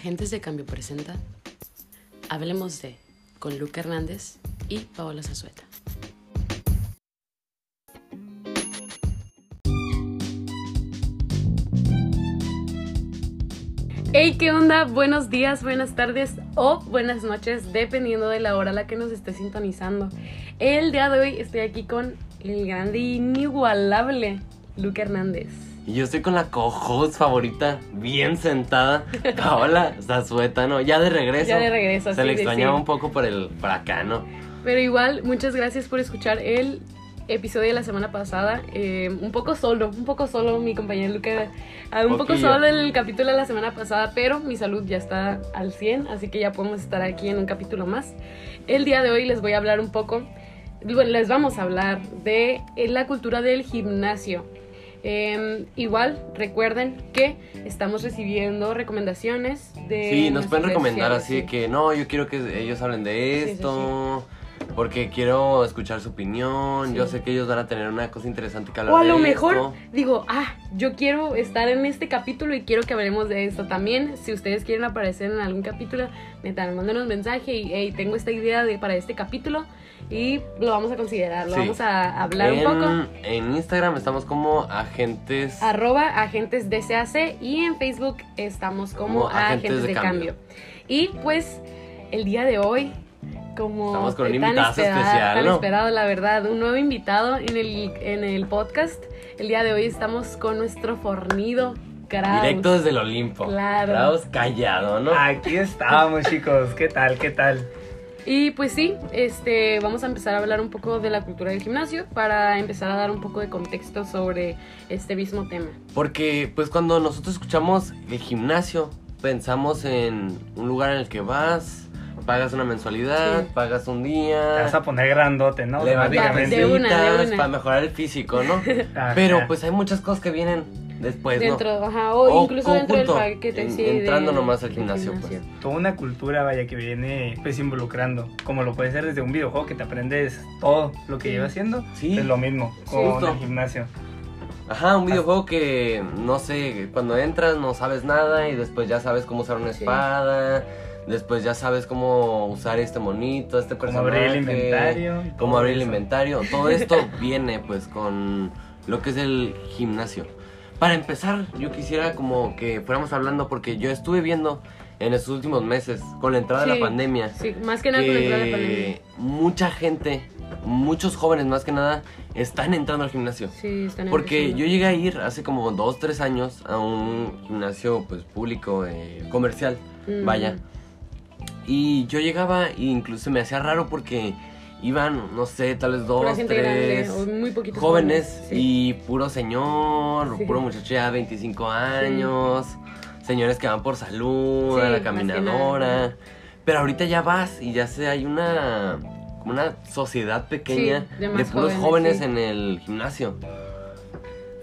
Agentes de Cambio presenta Hablemos de con Luca Hernández y Paola Zazueta. Hey, ¿qué onda? Buenos días, buenas tardes o buenas noches, dependiendo de la hora a la que nos esté sintonizando. El día de hoy estoy aquí con el grande e inigualable Luca Hernández. Y yo estoy con la co-host favorita, bien sentada, Paola Zazueta, ¿no? Ya de regreso. Ya de regreso, Se sí, le extrañaba sí. un poco por el por acá, ¿no? Pero igual, muchas gracias por escuchar el episodio de la semana pasada. Eh, un poco solo, un poco solo mi compañero Luca. ah, un poco solo el capítulo de la semana pasada, pero mi salud ya está al 100, así que ya podemos estar aquí en un capítulo más. El día de hoy les voy a hablar un poco, bueno, les vamos a hablar de eh, la cultura del gimnasio. Eh, igual, recuerden que estamos recibiendo recomendaciones de... Sí, nos pueden recomendar así de que no, yo quiero que ellos hablen de Sí, sí, esto. Porque quiero escuchar su opinión. Sí. Yo sé que ellos van a tener una cosa interesante que hablar O a de lo mejor digo, ah, yo quiero estar en este capítulo y quiero que hablemos de esto también. Si ustedes quieren aparecer en algún capítulo, neta, mándenos un mensaje y hey, tengo esta idea de, para este capítulo y lo vamos a considerar, lo Sí. vamos a hablar en, un poco. En Instagram estamos como agentes. Arroba agentes DCAC y en Facebook estamos como, Como agentes, Agentes de, de cambio. Cambio. Y pues el día de hoy, como Estamos con un tan invitazo esperado, especial, tan ¿no? esperado, la verdad, un nuevo invitado en el, en el podcast. El día de hoy estamos con nuestro fornido Kraus. Directo desde el Olimpo. Claro. Kraus callado, ¿no? Aquí estamos, chicos. ¿Qué tal? ¿Qué tal? Y pues sí, este, vamos a empezar a hablar un poco de la cultura del gimnasio para empezar a dar un poco de contexto sobre este mismo tema. Porque pues cuando nosotros escuchamos el gimnasio, pensamos en un lugar en el que vas, pagas una mensualidad, Sí. pagas un Te día, vas a poner grandote, ¿no? levantas. De una, de una. para mejorar el físico, ¿no? Ajá. Pero pues hay muchas cosas que vienen después, dentro, ¿no? ajá, o, O incluso dentro del paquete, en- sí. de- entrando nomás al gimnasio, pues. Toda una cultura, vaya, que viene pues involucrando. Como lo puede ser desde un videojuego que te aprendes todo lo que Sí. lleva haciendo. Sí. Es lo mismo con el gimnasio. Ajá, un videojuego que, no sé, cuando entras no sabes nada y después ya sabes cómo usar una Sí. espada, después ya sabes cómo usar este monito, este personaje. abrir el inventario. cómo todo abrir el inventario. Todo esto viene pues con lo que es el gimnasio. Para empezar, yo quisiera como que fuéramos hablando porque yo estuve viendo en estos últimos meses, con la entrada de la pandemia, Sí, más que nada con la entrada de la pandemia. mucha gente, muchos jóvenes más que nada, están entrando al gimnasio. Sí, están Porque empezando. yo llegué a ir hace como dos, tres años a un gimnasio pues público, eh, comercial, Mm. vaya. Y yo llegaba e incluso me hacía raro porque iban, no sé, tal vez dos, tres muy jóvenes sí. y puro señor, Sí. puro muchacho ya de 25 años, señores que van por salud, a la caminadora. Pero ahorita ya vas y ya sé, hay una una sociedad pequeña de puros jóvenes, en el gimnasio.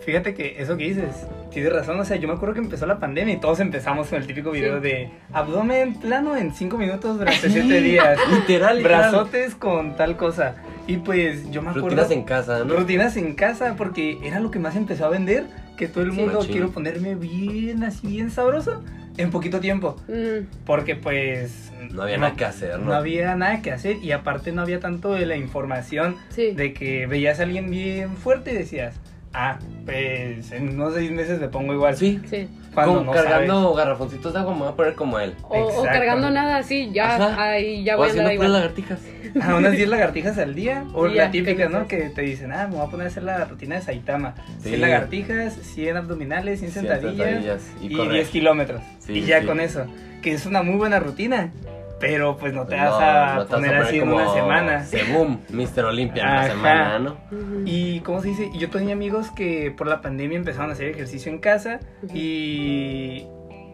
Fíjate que eso que dices, tienes razón. O sea, yo me acuerdo que empezó la pandemia y todos empezamos con el típico video Sí. de abdomen plano en 5 minutos durante 7 días. Literal, literal. Brazotes con tal cosa. Y pues yo me acuerdo. Rutinas en casa, ¿no? Rutinas en casa, porque era lo que más empezó a vender. Que todo el Sí. mundo Machín. quiero ponerme bien, así bien sabroso en poquito tiempo. Mm, Porque pues. No había nada que hacer, ¿no? No había nada que hacer y aparte no había tanto de la información sí. de que veías a alguien bien fuerte y decías, ah, pues en unos seis meses me pongo igual. Sí, sí. Cuando como no cargando garrafoncitos de agua me voy a poner como él. O, o cargando nada así, ya, ahí ya o voy a andar igual. lagartijas. A unas 10 lagartijas al día. O Sí, la típica, que ¿no? Que te dicen, ah, me voy a poner a hacer la rutina de Saitama. Sí. 100 lagartijas, 100 abdominales, 100 Cien sentadillas. sentadillas y y, correr. 10 kilómetros. Sí, y ya sí. con eso. Que es una muy buena rutina. Pero pues no te vas No, a no te vas poner a así en una semana. Según Mr. Olympia en la semana, ¿no? Y, ¿cómo se dice? Y Yo tenía amigos que por la pandemia empezaron a hacer ejercicio en casa y,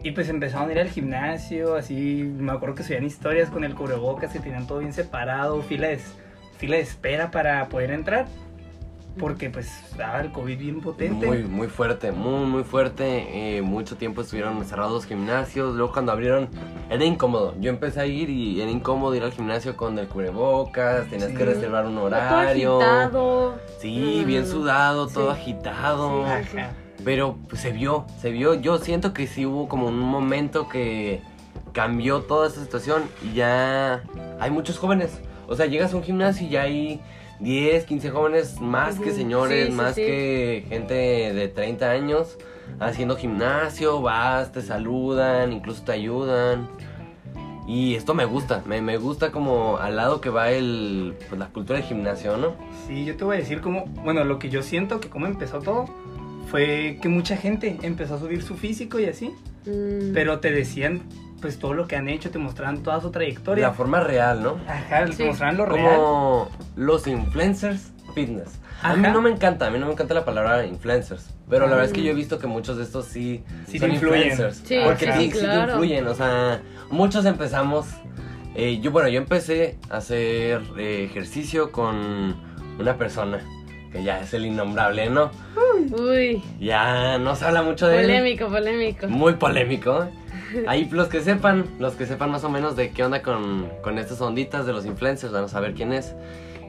y pues empezaron a ir al gimnasio, así, me acuerdo que subían historias con el cubrebocas, que tenían todo bien separado, fila de, fila de espera para poder entrar, porque pues estaba el COVID bien potente. Muy, muy fuerte, muy, muy fuerte. Eh, mucho tiempo estuvieron cerrados los gimnasios. Luego cuando abrieron era incómodo. Yo empecé a ir y era incómodo ir al gimnasio con el cubrebocas. Tenías Sí. que reservar un Todo horario. agitado. Sí, No, bien sudado, todo Sí. agitado. Sí. Ajá. Pero pues, se vio, se vio. Yo siento que sí hubo como un momento que cambió toda esta situación y ya hay muchos jóvenes. O sea, llegas a un gimnasio y ya hay 10, 15 jóvenes más que señores, sí, sí, más sí. que gente de 30 años haciendo gimnasio, vas, te saludan, incluso te ayudan. Y esto me gusta, me, me gusta como al lado que va el, pues, la cultura del gimnasio, ¿no? Sí, yo te voy a decir cómo, bueno, lo que yo siento que cómo empezó todo fue que mucha gente empezó a subir su físico y así, Mm. pero te decían pues todo lo que han hecho, te mostraban toda su trayectoria. La forma real, ¿no? Ajá, Sí. te mostraban lo real. Como los influencers fitness. A mí Ajá. no me encanta, a mí no me encanta la palabra influencers. Pero la verdad es que Mm. yo he visto que muchos de estos sí, Sí son influencers. Sí, porque sí, sí, sí te claro. influyen. O sea, muchos empezamos. eh, yo, bueno, yo empecé a hacer eh, ejercicio con una persona que ya es el innombrable, ¿no? Uy, Ya no se habla mucho de él. polémico, polémico. Muy polémico. Ahí los que sepan, los que sepan más o menos de qué onda con, con estas onditas de los influencers, van a saber quién es.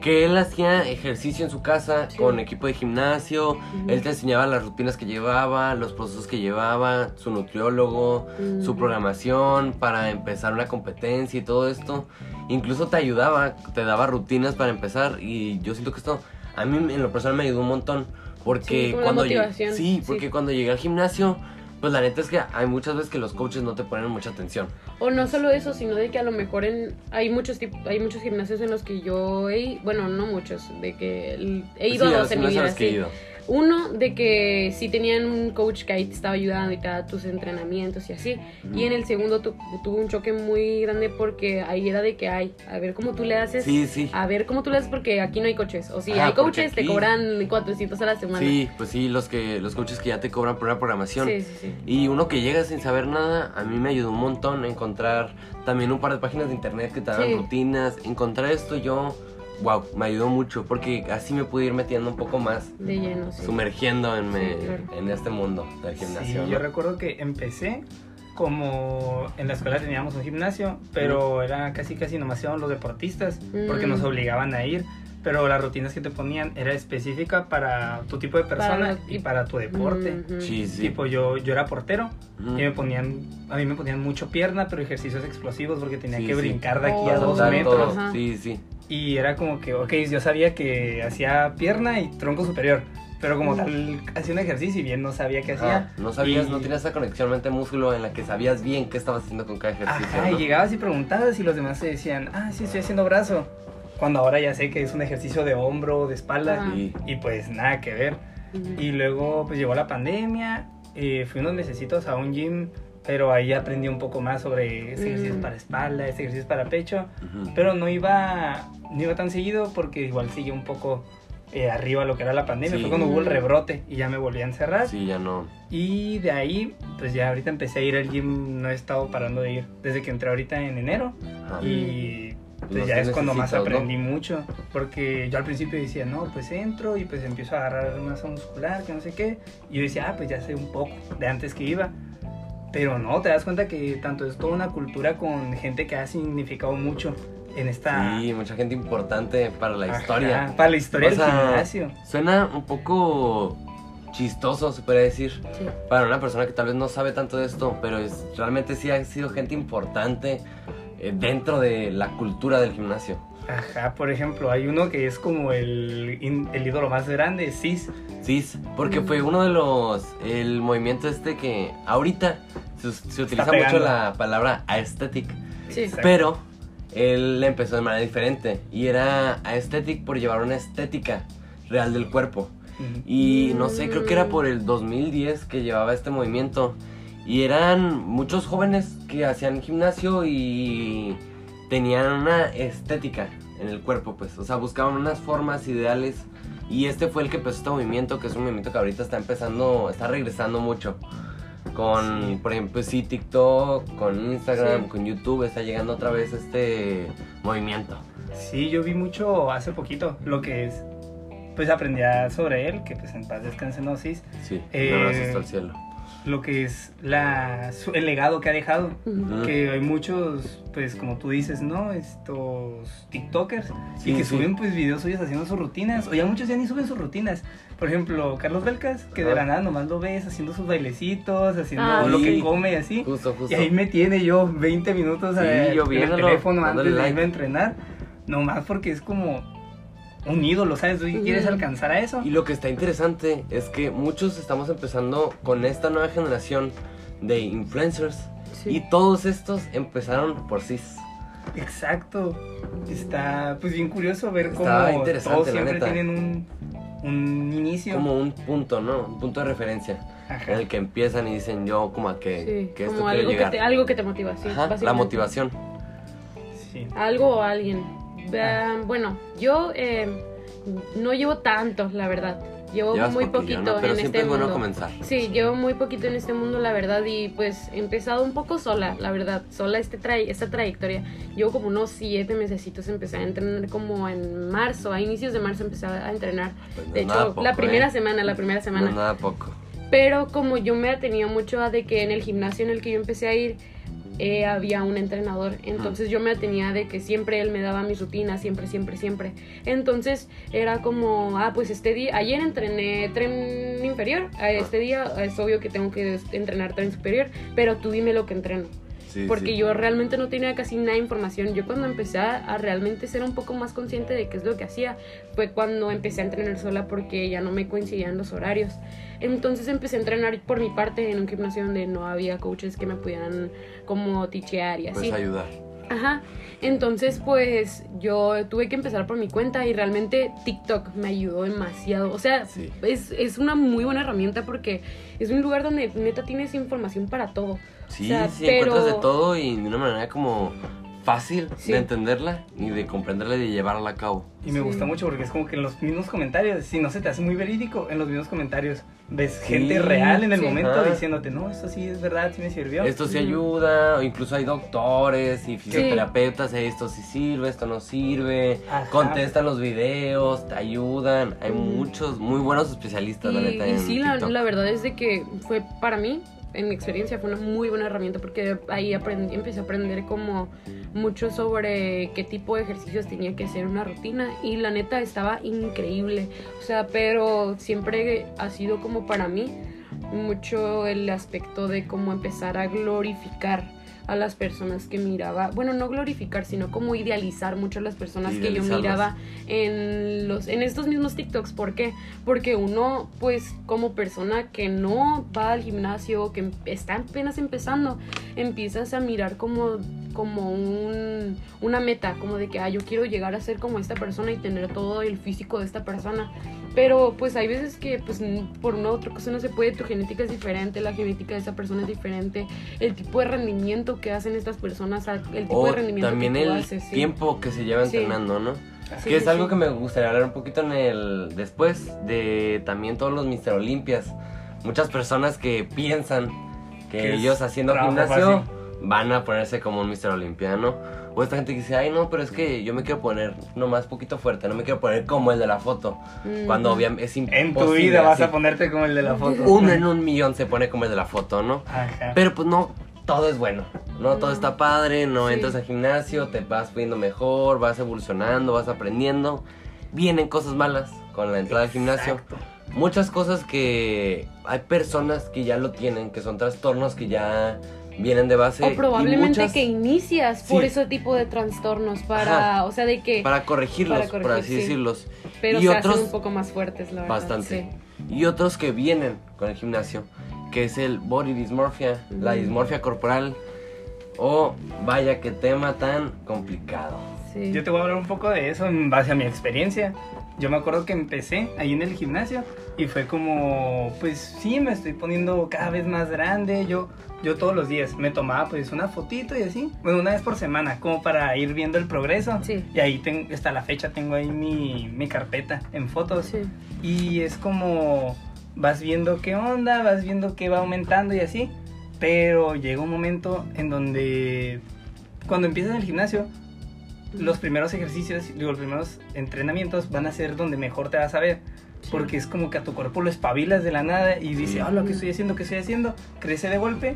Que él hacía ejercicio en su casa Sí. con equipo de gimnasio, Ujú. él te enseñaba las rutinas que llevaba, los procesos que llevaba, su nutriólogo, su Mm. programación para empezar una competencia y todo esto. Incluso te ayudaba, te daba rutinas para empezar y yo siento que esto a mí en lo personal me ayudó un montón. Porque Sí, cuando sí, sí. porque cuando llegué al gimnasio, pues la neta es que hay muchas veces que los coaches no te ponen mucha atención. O no solo eso, sino de que a lo mejor en hay muchos hay muchos gimnasios en los que yo he, bueno, no muchos, de que he ido Sí, a dos en mi vida, que he ido. Uno de que sí tenían un coach que ahí te estaba ayudando y te daba tus entrenamientos y así. Y en el segundo tu- tuvo un choque muy grande porque ahí era de que hay, a ver cómo tú le haces, Sí, sí. a ver cómo tú le haces porque aquí no hay coaches. O si Ajá, hay coaches te aquí- cobran 400 a la semana. Sí, pues sí, los que los coaches que ya te cobran por una programación. sí, sí. sí. Y uno que llega sin saber nada, a mí me ayudó un montón a encontrar también un par de páginas de internet que te Sí. rutinas. Encontrar esto yo, wow, me ayudó mucho porque así me pude ir metiendo un poco más, De lleno, sí. sumergiendo en, me- Sí, claro. en este mundo del Sí, gimnasio. yo ¿no? recuerdo que empecé como en la escuela teníamos un gimnasio, pero era casi casi nomás íbamos los deportistas porque Mm. nos obligaban a ir, pero las rutinas que te ponían era específica para tu tipo de persona Para- y para tu deporte. Ujú. Sí, sí. Tipo yo yo era portero y me ponían a mí me ponían mucho pierna, pero ejercicios explosivos porque tenía Sí, que sí. brincar de aquí a Oh. dos Saltar metros. todo. Sí, sí. Y era como que, ok, yo sabía que hacía pierna y tronco superior, pero como Mm. tal hacía un ejercicio y bien no sabía qué hacía. Ajá, no sabías, Y- no tenías esa conexión mente-músculo en la que sabías bien qué estabas haciendo con cada ejercicio. Ajá, ¿no? y llegabas y preguntabas y los demás te decían, ah, sí, estoy haciendo brazo. Cuando ahora ya sé que es un ejercicio de hombro, de espalda. Sí. y pues nada que ver. Y luego pues llegó la pandemia, eh, fui unos necesitos a un gym, pero ahí aprendí un poco más sobre este ejercicio Mm. para espalda, este ejercicio para pecho, pero no iba, no iba tan seguido porque igual sigue un poco eh, arriba lo que era la pandemia. Sí. Fue cuando hubo el rebrote y ya me volví a encerrar. Sí, ya no. Y de ahí, pues ya ahorita empecé a ir al gym, no he estado parando de ir desde que entré ahorita en enero. Ajá. Y pues Los ya es cuando más aprendí mucho. Porque yo al principio decía, no, pues entro y pues empiezo a agarrar masa muscular, que no sé qué. Y yo decía, ah, pues ya sé un poco de antes que iba. Pero no, te das cuenta que tanto es toda una cultura con gente que ha significado mucho en esta... Sí, mucha gente importante para la Ajá, historia. para la historia O del sea, gimnasio. Suena un poco chistoso, se puede decir, Sí. para una persona que tal vez no sabe tanto de esto, pero es, realmente sí ha sido gente importante eh, dentro de la cultura del gimnasio. Ajá, por ejemplo, hay uno que es como el, in- el ídolo más grande, Cis. Sí, porque Mm. fue uno de los, el movimiento este que ahorita se, se utiliza mucho la palabra aesthetic, Sí. Pero él empezó de manera diferente y era aesthetic por llevar una estética real del cuerpo. Y no sé, creo que era por el 2010 que llevaba este movimiento. Y eran muchos jóvenes que hacían gimnasio y tenían una estética en el cuerpo, pues. O sea, buscaban unas formas ideales. Y este fue el que empezó este movimiento, que es un movimiento que ahorita está empezando, está regresando mucho. Con, Sí. por ejemplo, sí, TikTok, con Instagram, Sí. con YouTube, está llegando otra vez este movimiento. Sí, yo vi mucho hace poquito lo que es. Pues aprendí sobre él, que pues en paz descanse no Cis. Sí, Eh, hasta el cielo. Lo que es la, el legado que ha dejado. Ujú. Que hay muchos, pues como tú dices, ¿no? Estos TikTokers Sí, y que sí. suben pues videos suyos haciendo sus rutinas. O ya muchos ya ni suben sus rutinas. Por ejemplo, Carlos Belcas, que de la nada nomás lo ves haciendo sus bailecitos, haciendo Ah, lo sí. que come y así. Justo, justo. Y ahí me tiene yo 20 minutos Sí, eh, yo en el teléfono antes de irme a entrenar. Nomás porque es como un ídolo, ¿sabes? Tú quieres alcanzar a eso. Y lo que está interesante es que muchos estamos empezando con esta nueva generación de influencers. Sí. Y todos estos empezaron por cis. Exacto. Está pues bien curioso ver Está cómo interesante, todos siempre neta. tienen un, un inicio. Como un punto, ¿no? Un punto de referencia. Ajá. En el que empiezan y dicen yo como a que, Sí, que esto como quiero algo que, llegar. te, algo que te motiva, sí. Ajá, la motivación. Sí. Algo o alguien. Bueno, yo eh, no llevo tanto, la verdad. Llevo Llevas muy poquito ¿no? Pero en siempre este es bueno mundo. comenzar. Sí, llevo muy poquito en este mundo, la verdad, y pues he empezado un poco sola, la verdad, sola este tray esta trayectoria. Llevo como unos siete mesecitos, empecé a entrenar como en marzo, a inicios de marzo empecé a entrenar. Pues no De hecho, poco, la primera ¿eh? semana, la primera semana. nada poco. Pero como yo me atenía mucho a de que en el gimnasio en el que yo empecé a ir eh, había un entrenador, entonces yo me atenía de que siempre él me daba mis rutinas, siempre, siempre, siempre. Entonces era como, ah, pues este día, ayer entrené tren inferior, este día es obvio que tengo que entrenar tren superior, pero tú dime lo que entreno. Sí, Porque sí. yo realmente no tenía casi nada de información. Yo cuando empecé a, a realmente ser un poco más consciente de qué es lo que hacía, fue cuando empecé a entrenar sola porque ya no me coincidían los horarios. Entonces empecé a entrenar por mi parte en un gimnasio donde no había coaches que me pudieran como tichear y así. Pues ayudar. Ajá. Entonces, pues yo tuve que empezar por mi cuenta y realmente TikTok me ayudó demasiado. O sea, Sí. es, es una muy buena herramienta porque es un lugar donde neta tienes información para todo. Sí, O sea, sí, pero- encuentras de todo y de una manera como fácil Sí. de entenderla y de comprenderla y de llevarla a cabo. Y me Sí. gusta mucho porque es como que en los mismos comentarios, si no se te hace muy verídico, en los mismos comentarios ves Sí, gente real en el sí. momento Ajá. diciéndote, no, esto sí es verdad, sí me sirvió. Esto sí ayuda, o incluso hay doctores y fisioterapeutas, esto sí sirve, esto no sirve, Ajá. contestan los videos, te ayudan, hay muchos muy buenos especialistas, la Y, neta, y en sí, la, la verdad es de que fue para mí, en mi experiencia, fue una muy buena herramienta porque ahí aprendí, empecé a aprender como mucho sobre qué tipo de ejercicios tenía que hacer una rutina y la neta estaba increíble. O sea, pero siempre ha sido como para mí mucho el aspecto de cómo empezar a glorificar a las personas que miraba, bueno, no glorificar, sino como idealizar mucho a las personas que yo miraba en los en estos mismos TikToks, ¿por qué? Porque uno pues como persona que no va al gimnasio, que está apenas empezando, empiezas a mirar como como un, una meta, como de que ah, yo quiero llegar a ser como esta persona y tener todo el físico de esta persona. Pero pues hay veces que pues por una u otra cosa no se puede, tu genética es diferente, la genética de esa persona es diferente, el tipo de rendimiento que hacen estas personas, el tipo O de rendimiento también que tú el haces. sí. tiempo que se lleva Sí. entrenando, ¿no? Sí, que es sí, algo sí. que me gustaría hablar un poquito en el después de también todos los Mister Olimpias. Muchas personas que piensan que, ellos haciendo gimnasio fácil. van a ponerse como un Mister Olympia, ¿no? O esta gente que dice, ay no, pero es que yo me quiero poner nomás poquito fuerte, no me quiero poner como el de la foto. Mm. Cuando obviamente es imposible. En tu vida vas así. a ponerte como el de la foto. Uno en un millón se pone como el de la foto, ¿no? Ajá. Pero pues no, todo es bueno. No, todo está padre, no Sí. entras al gimnasio, te vas poniendo mejor, vas evolucionando, vas aprendiendo. Vienen cosas malas con la entrada al gimnasio. Exacto. Muchas cosas que hay personas que ya lo tienen, que son trastornos que ya vienen de base. O y probablemente muchas que inicias por Sí. ese tipo de trastornos para, Ajá. o sea, de que, para corregirlos, para por corregir, así sí. decirlos. pero y se otros- hacen un poco más fuertes, la verdad. Bastante. sí. Y otros que vienen con el gimnasio, que es el body dysmorphia, la Ujú. dismorfia corporal. O vaya que tema tan complicado. Sí. Yo te voy a hablar un poco de eso en base a mi experiencia. Yo me acuerdo que empecé ahí en el gimnasio y fue como, pues sí, me estoy poniendo cada vez más grande. Yo, yo todos los días me tomaba pues una fotito y así, bueno, una vez por semana, como para ir viendo el progreso. Sí. Y ahí ten- hasta la fecha tengo ahí mi, mi carpeta en fotos. Sí. Y es como vas viendo qué onda, vas viendo qué va aumentando y así. Pero llega un momento en donde cuando empiezas el gimnasio, los primeros ejercicios, digo, los primeros entrenamientos van a ser donde mejor te vas a ver. Sí. Porque es como que a tu cuerpo lo espabilas de la nada y dice, ah, lo que estoy haciendo, ¿qué estoy haciendo? Crece de golpe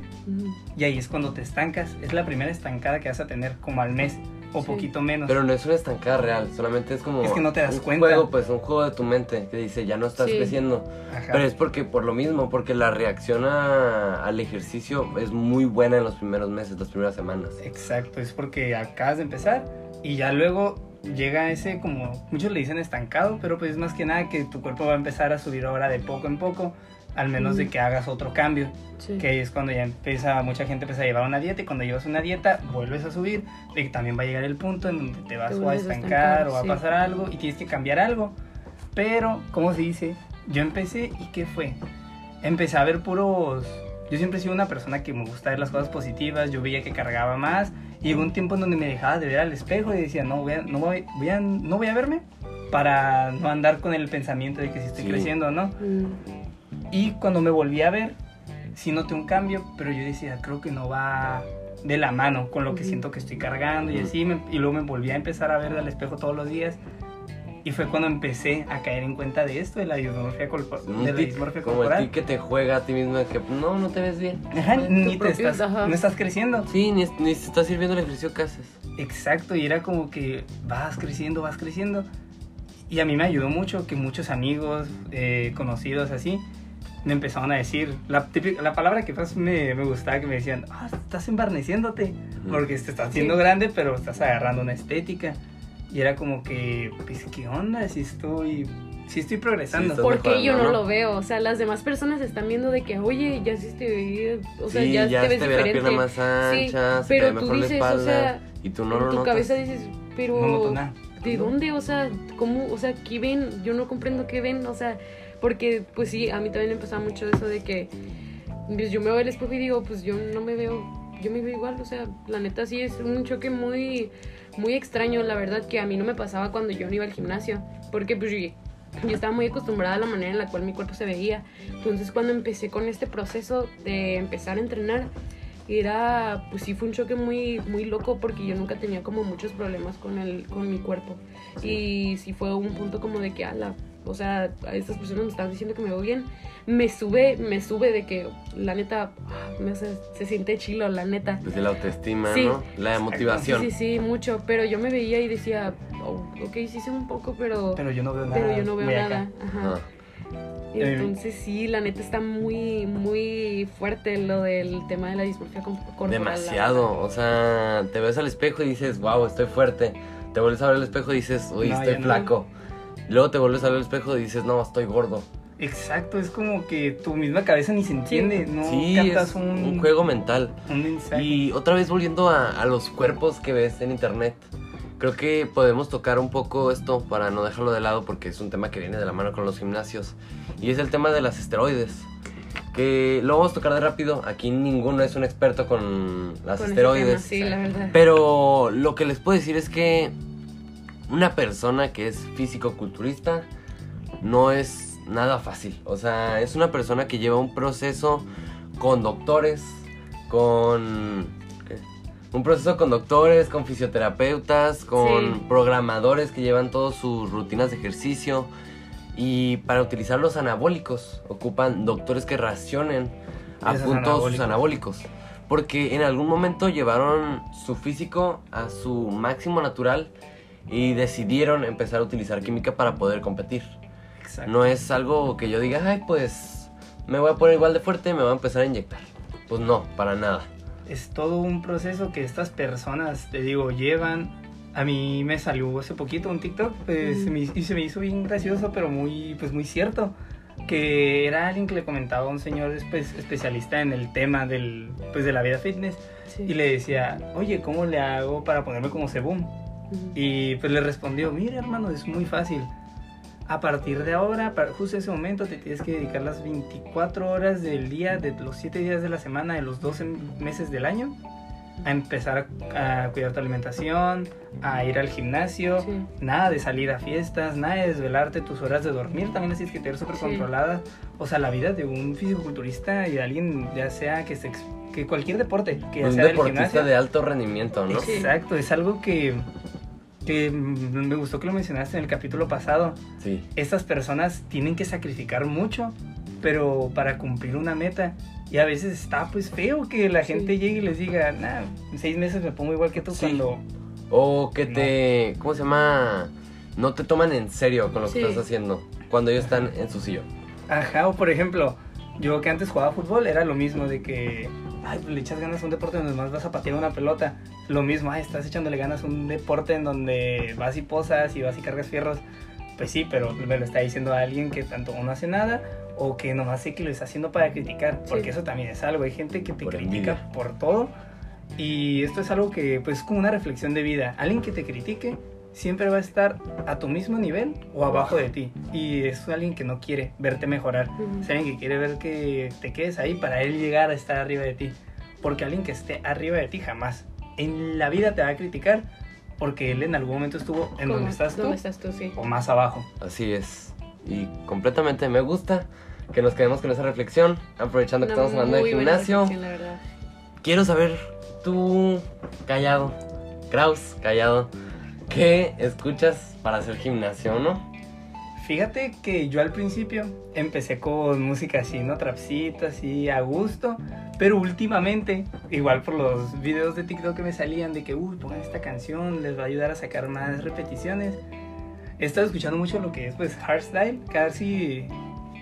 y ahí es cuando te estancas. Es la primera estancada que vas a tener como al mes o Sí. poquito menos. Pero no es una estancada real, solamente es como Es que no te das un cuenta. juego, pues un juego de tu mente que dice ya no estás Sí. creciendo. Ajá. Pero es porque por lo mismo, porque la reacción a- al ejercicio es muy buena en los primeros meses, las primeras semanas. Exacto, es porque acabas de empezar y ya luego llega ese como muchos le dicen estancado, pero pues es más que nada que tu cuerpo va a empezar a subir ahora de poco en poco, al menos de Mm. que hagas otro cambio, Sí. que ahí es cuando ya empieza mucha gente empieza a llevar una dieta y cuando llevas una dieta vuelves a subir y también va a llegar el punto en donde te vas Te o a estancar, estancar, o va sí. a pasar algo y tienes que cambiar algo. Pero, ¿cómo se dice? Yo empecé y ¿qué fue? Empecé a ver puros... Yo siempre he sido una persona que me gusta ver las cosas positivas, yo veía que cargaba más y llegó un tiempo en donde me dejaba de ver al espejo y decía, no voy a, no voy, voy a, no voy a verme para no andar con el pensamiento de que si estoy Sí. creciendo o no. Mm. Y cuando me volví a ver, sí noté un cambio, pero yo decía, creo que no va de la mano con lo que siento que estoy cargando y así. me- y luego me volví a empezar a ver al espejo todos los días. Y fue cuando empecé a caer en cuenta de esto, de la dismorfia, corpo- Un de la tic, dismorfia como el corporal. tic que te juega a ti mismo de que no, no te ves bien. Ajá, Tu ni te estás, ajá. no estás creciendo. Sí, ni, ni te está sirviendo el ejercicio que haces. Exacto, y era como que vas creciendo, vas creciendo. Y a mí me ayudó mucho que muchos amigos, eh, conocidos así, me empezaron a decir, la, típica- la palabra que más me, me gustaba, que me decían, ah, estás embarneciéndote, Ujú. porque te estás haciendo Sí. grande, pero estás agarrando una estética. Y era como que, pues, ¿qué onda? Si estoy, si estoy progresando. Sí, Porque yo no, lo veo, o sea, las demás personas están viendo de que, oye, ya sí te o sea, sí, ya, ya te ves te ve la diferente. pierna más ancha, se pero te ve tú mejor la dices, o sea, y tú no en lo tu notas. cabeza dices, pero No noto nada. ¿de dónde? O sea, ¿cómo? O sea, ¿qué ven? Yo no comprendo qué ven, o sea, porque pues sí, a mí también me pasa mucho eso de que pues, yo me veo al espejo y digo, pues yo no me veo, yo me veo igual, o sea, la neta sí es un choque muy muy extraño, la verdad que a mí no me pasaba cuando yo no iba al gimnasio, porque pues yo, yo estaba muy acostumbrada a la manera en la cual mi cuerpo se veía. Entonces, cuando empecé con este proceso de empezar a entrenar, era, pues sí, fue un choque muy, muy loco porque yo nunca tenía como muchos problemas con, el, con mi cuerpo. Y sí fue un punto como de que, ala, o sea, a estas personas me están diciendo que me veo bien. Me sube, me sube de que, la neta, ah, me hace- se siente chilo, la neta. Desde la autoestima, Sí. ¿no? La motivación. Sí, sí, sí, mucho. Pero yo me veía y decía, oh, ok, sí sé un poco, pero, Pero yo no veo nada. pero yo no veo nada. Ajá. Ajá. Entonces sí, la neta está muy, muy fuerte lo del tema de la dismorfia corporal. Demasiado. O sea, te ves al espejo y dices, wow, estoy fuerte. Te vuelves a ver al espejo y dices, uy, No, estoy no. Luego te vuelves a ver al espejo y dices, no, estoy gordo. Exacto, es como que tu misma cabeza ni se entiende, no sí, captas es un, un juego mental. un mensaje. Y otra vez volviendo a, a los cuerpos que ves en internet, creo que podemos tocar un poco esto para no dejarlo de lado porque es un tema que viene de la mano con los gimnasios. Y es el tema de las esteroides. Que lo vamos a tocar de rápido. Aquí ninguno es un experto con las Con esteroides. tema, sí, la verdad. Pero lo que les puedo decir es que una persona que es físico-culturista no es nada fácil. O sea, es una persona que lleva un proceso con doctores, con... ¿qué? Un proceso con doctores, con fisioterapeutas, con Sí. programadores que llevan todas sus rutinas de ejercicio. Y para utilizar los anabólicos, ocupan doctores que racionen a punto sus anabólicos. Porque en algún momento llevaron su físico a su máximo natural y decidieron empezar a utilizar química para poder competir. Exacto. No es algo que yo diga, ay, pues me voy a poner igual de fuerte y me voy a empezar a inyectar. Pues no, para nada. Es todo un proceso que estas personas, te digo, llevan. A mí me salió hace poquito un TikTok pues, Mm. y se me hizo bien gracioso, pero muy, pues, muy cierto. Que era alguien que le comentaba a un señor pues, especialista en el tema del, pues, de la vida fitness Sí. y le decía, oye, ¿cómo le hago para ponerme como Sebum? Y pues le respondió, mire hermano, es muy fácil. A partir de ahora, para justo ese momento, te tienes que dedicar las 24 horas del día, de los 7 días de la semana, de los 12 meses del año, a empezar a, a cuidar tu alimentación, a ir al gimnasio, Sí. nada de salir a fiestas, nada de desvelarte, tus horas de dormir también las tienes que tener súper Sí. controladas. O sea, la vida de un fisiculturista y de alguien, ya sea que, se, que cualquier deporte, que ya Un sea del deportista gimnasio. de alto rendimiento, ¿no? Sí. Exacto, es algo que, que me gustó que lo mencionaste en el capítulo pasado. Sí. Estas personas tienen que sacrificar mucho, pero para cumplir una meta. Y a veces está pues feo que la Sí. gente llegue y les diga, nah, en seis meses me pongo igual que tú Sí. cuando... O que te. ¿Cómo se llama? No te toman en serio con lo que estás haciendo. Cuando ellos están en su sillón. Ajá, o por ejemplo, yo que antes jugaba fútbol era lo mismo de que, ay, pues le echas ganas a un deporte donde más vas a patear una pelota. Lo mismo, ay, estás echándole ganas a un deporte en donde vas y posas y vas y cargas fierros. Pues sí, pero me lo está diciendo alguien que tanto no hace nada o que nomás sé que lo está haciendo para criticar, porque Sí. eso también es algo. Hay gente que te Por critica envidia. por todo y esto es algo que pues es como una reflexión de vida. Alguien que te critique siempre va a estar a tu mismo nivel o abajo de ti y es alguien que no quiere verte mejorar. Es alguien que quiere ver que te quedes ahí para él llegar a estar arriba de ti. Porque alguien que esté arriba de ti jamás en la vida te va a criticar porque él en algún momento estuvo en donde estás tú ¿Dónde estás tú? Sí. o más abajo. Así es. Y completamente me gusta que nos quedemos con esa reflexión. Aprovechando que Una estamos hablando de gimnasio. la verdad. Quiero saber, tú, callado, Kraus, callado, ¿qué escuchas para hacer gimnasio, no? Fíjate que yo al principio empecé con música así, ¿no? Trapcito, así, a gusto. Pero últimamente, igual por los videos de TikTok que me salían de que, uy, pongan esta canción, les va a ayudar a sacar más repeticiones. He estado escuchando mucho lo que es, pues, hardstyle. Casi,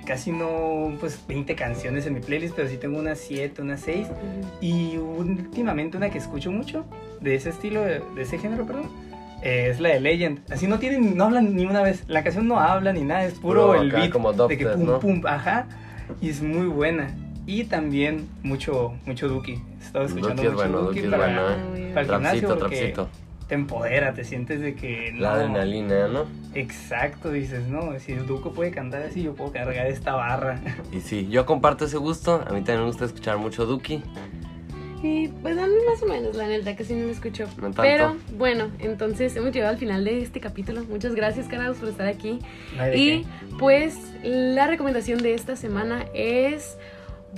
casi no, pues, 20 canciones en mi playlist, pero sí tengo unas 7, unas 6. Ujú. Y últimamente una que escucho mucho, de ese estilo, de ese género, perdón, eh, es la de Legend. Así no tienen, no hablan ni una vez. La canción no habla ni nada, es puro, Puro el acá beat como de que pum ¿no? pum, ajá. Y es muy buena. Y también mucho, mucho Duki. He estado escuchando Duki es mucho bueno, Duki Duki es para, bueno, ¿eh? Para el gimnasio Trapcito, porque trapcito. te empodera, te sientes de que no. La adrenalina, ¿no? Exacto, dices, no, si el Duco puede cantar así, yo puedo cargar esta barra. Y sí, yo comparto ese gusto. A mí también me gusta escuchar mucho Duki. Y pues a mí más o menos, la neta, que sí no lo escucho. No tanto. Pero bueno, entonces hemos llegado al final de este capítulo. Muchas gracias, Carados, por estar aquí. No Y qué. pues la recomendación de esta semana es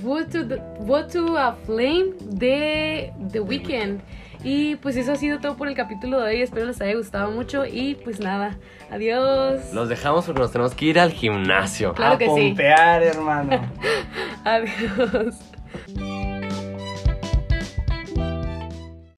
What to, the- What to a Flame de The Weeknd. Y pues eso ha sido todo por el capítulo de hoy. Espero les haya gustado mucho. Y pues nada, adiós. Los dejamos porque nos tenemos que ir al gimnasio. Claro a que sí. pompear, hermano. Adiós.